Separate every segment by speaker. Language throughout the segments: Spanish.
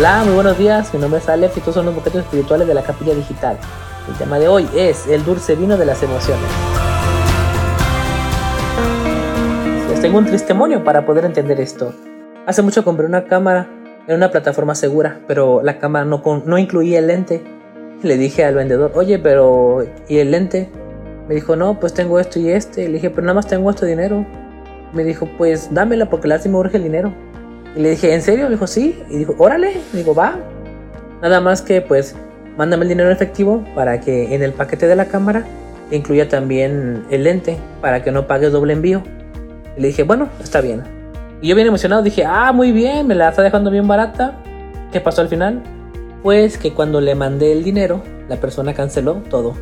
Speaker 1: Hola, muy buenos días. Mi nombre es Aleph y estos son los boquetes espirituales de la Capilla Digital. El tema de hoy es el dulce vino de las emociones. Les tengo un testimonio para poder entender esto. Hace mucho compré una cámara en una plataforma segura, pero la cámara no, no incluía el lente. Le dije al vendedor, oye, pero ¿y el lente? Me dijo, no, pues tengo esto y este. Le dije, pero nada más tengo este dinero. Me dijo, pues dámela porque la me urge el dinero. Y le dije, ¿en serio? Me dijo, sí. Y dijo, órale. Me dijo, va. Nada más que pues mándame el dinero en efectivo para que en el paquete de la cámara incluya también el lente para que no pagues doble envío. Y le dije, bueno, está bien. Y yo bien emocionado dije, ah, muy bien, me la está dejando bien barata. ¿Qué pasó al final? Pues que cuando le mandé el dinero, la persona canceló todo.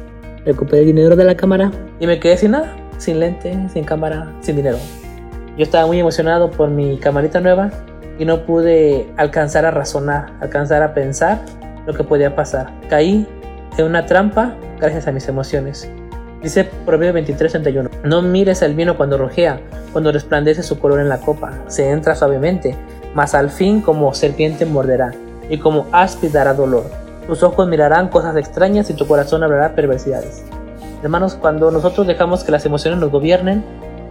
Speaker 1: Recuperé el dinero de la cámara y me quedé sin nada, sin lente, sin cámara, sin dinero. Yo estaba muy emocionado por mi camarita nueva y no pude alcanzar a razonar, alcanzar a pensar lo que podía pasar. Caí en una trampa gracias a mis emociones. Dice Proverbio 23:31, no mires el vino cuando rojea, cuando resplandece su color en la copa, se entra suavemente, mas al fin como serpiente morderá, y como áspid dará dolor. Tus ojos mirarán cosas extrañas y tu corazón hablará perversidades. Hermanos, cuando nosotros dejamos que las emociones nos gobiernen,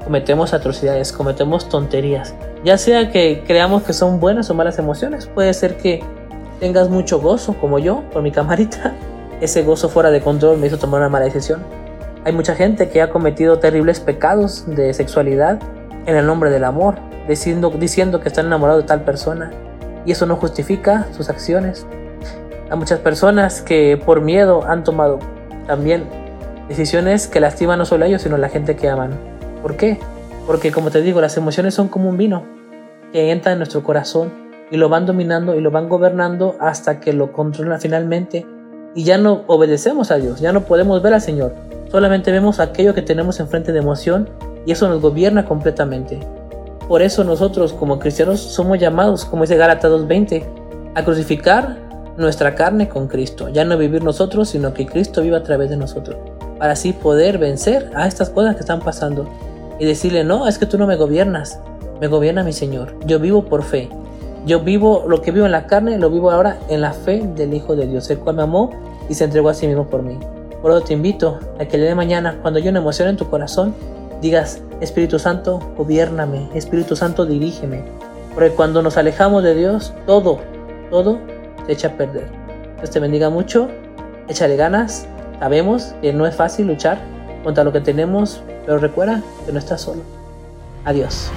Speaker 1: cometemos atrocidades, cometemos tonterías. Ya sea que creamos que son buenas o malas emociones, puede ser que tengas mucho gozo, como yo, por mi camarita. Ese gozo fuera de control me hizo tomar una mala decisión. Hay mucha gente que ha cometido terribles pecados de sexualidad en el nombre del amor, diciendo, diciendo que están enamorados de tal persona. Y eso no justifica sus acciones. Hay muchas personas que por miedo han tomado también decisiones que lastiman no solo a ellos, sino a la gente que aman. ¿Por qué? Porque como te digo, las emociones son como un vino que entra en nuestro corazón y lo van dominando y lo van gobernando hasta que lo controlan finalmente y ya no obedecemos a Dios, ya no podemos ver al Señor, solamente vemos aquello que tenemos enfrente de emoción y eso nos gobierna completamente. Por eso nosotros como cristianos somos llamados, como dice Gálatas 2.20, a crucificar nuestra carne con Cristo, ya no vivir nosotros, sino que Cristo viva a través de nosotros, para así poder vencer a estas cosas que están pasando y decirle, no, es que tú no me gobiernas, me gobierna mi Señor. Yo vivo por fe. Yo vivo lo que vivo en la carne, lo vivo ahora en la fe del Hijo de Dios, el cual me amó y se entregó a sí mismo por mí. Por eso te invito a que el día de mañana, cuando haya una emoción en tu corazón, digas, Espíritu Santo, gobiername, Espíritu Santo, dirígeme. Porque cuando nos alejamos de Dios, todo, todo se echa a perder. Dios te bendiga mucho, échale ganas. Sabemos que no es fácil luchar contra lo que tenemos, pero recuerda que no estás solo. Adiós.